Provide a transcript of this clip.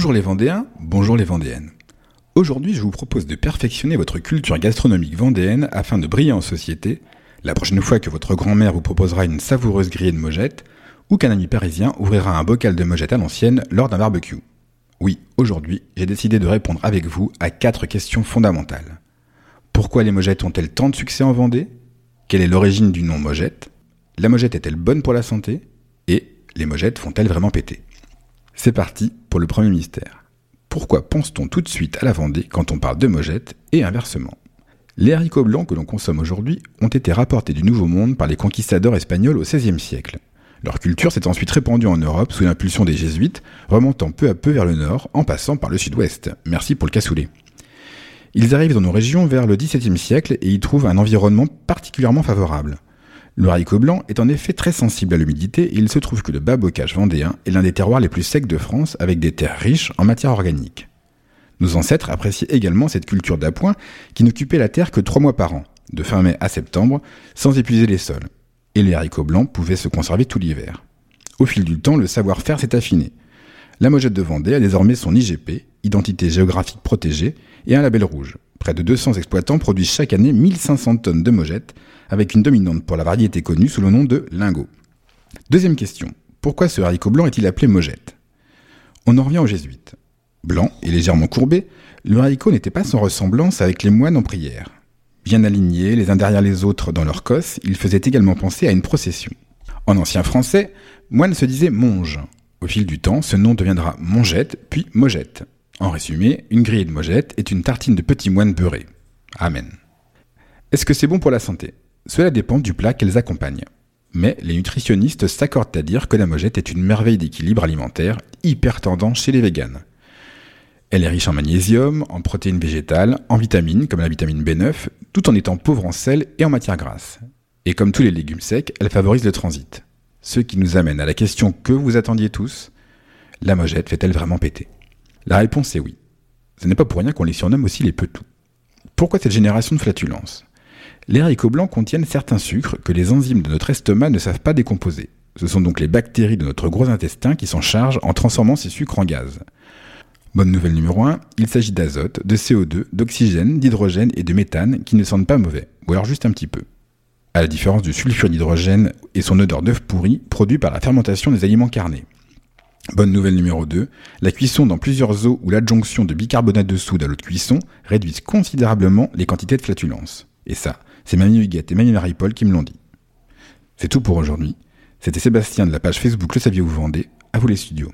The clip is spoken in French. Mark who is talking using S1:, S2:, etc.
S1: Bonjour les Vendéens, bonjour les Vendéennes. Aujourd'hui, je vous propose de perfectionner votre culture gastronomique vendéenne afin de briller en société la prochaine fois que votre grand-mère vous proposera une savoureuse grillée de mojettes ou qu'un ami parisien ouvrira un bocal de mojettes à l'ancienne lors d'un barbecue. Oui, aujourd'hui, j'ai décidé de répondre avec vous à quatre questions fondamentales. Pourquoi les mojettes ont-elles tant de succès en Vendée? Quelle est l'origine du nom mojette? La mojette est-elle bonne pour la santé? Et les mojettes font-elles vraiment péter? C'est parti pour le premier mystère. Pourquoi pense-t-on tout de suite à la Vendée quand on parle de mojettes et inversement? Les haricots blancs que l'on consomme aujourd'hui ont été rapportés du Nouveau Monde par les conquistadors espagnols au XVIe siècle. Leur culture s'est ensuite répandue en Europe sous l'impulsion des jésuites, remontant peu à peu vers le nord en passant par le sud-ouest. Merci pour le cassoulet. Ils arrivent dans nos régions vers le XVIIe siècle et y trouvent un environnement particulièrement favorable. Le haricot blanc est en effet très sensible à l'humidité et il se trouve que le bas bocage vendéen est l'un des terroirs les plus secs de France avec des terres riches en matière organique. Nos ancêtres appréciaient également cette culture d'appoint qui n'occupait la terre que trois mois par an, de fin mai à septembre, sans épuiser les sols et les haricots blancs pouvaient se conserver tout l'hiver. Au fil du temps, le savoir-faire s'est affiné. La Mojette de Vendée a désormais son IGP, Identité géographique protégée, et un label rouge. Près de 200 exploitants produisent chaque année 1500 tonnes de mojettes, avec une dominante pour la variété connue sous le nom de lingot. Deuxième question. Pourquoi ce haricot blanc est-il appelé mojette On en revient aux jésuites. Blanc et légèrement courbé, le haricot n'était pas sans ressemblance avec les moines en prière. Bien alignés les uns derrière les autres dans leur cosse, ils faisaient également penser à une procession. En ancien français, moine se disait monge. Au fil du temps, ce nom deviendra mongette, puis mojette. En résumé, une grille de mojette est une tartine de petits moines beurrés. Amen. Est-ce que c'est bon pour la santé? Cela dépend du plat qu'elles accompagnent. Mais les nutritionnistes s'accordent à dire que la mojette est une merveille d'équilibre alimentaire hyper tendance chez les véganes. Elle est riche en magnésium, en protéines végétales, en vitamines comme la vitamine B9, tout en étant pauvre en sel et en matière grasse. Et comme tous les légumes secs, elle favorise le transit. Ce qui nous amène à la question que vous attendiez tous, la mojette fait-elle vraiment péter? La réponse est oui. Ce n'est pas pour rien qu'on les surnomme aussi les petous. Pourquoi cette génération de flatulence? Les haricots blancs contiennent certains sucres que les enzymes de notre estomac ne savent pas décomposer. Ce sont donc les bactéries de notre gros intestin qui s'en chargent en transformant ces sucres en gaz. Bonne nouvelle numéro 1, il s'agit d'azote, de CO2, d'oxygène, d'hydrogène et de méthane qui ne sentent pas mauvais, ou alors juste un petit peu. À la différence du sulfure d'hydrogène et son odeur d'œuf pourri produit par la fermentation des aliments carnés. Bonne nouvelle numéro 2, la cuisson dans plusieurs eaux ou l'adjonction de bicarbonate de soude à l'eau de cuisson réduisent considérablement les quantités de flatulence. Et ça, c'est Mamie Huguette et Mamie Marie-Paul qui me l'ont dit. C'est tout pour aujourd'hui. C'était Sébastien de la page Facebook Le Saviez-vous Vendez. À vous les studios.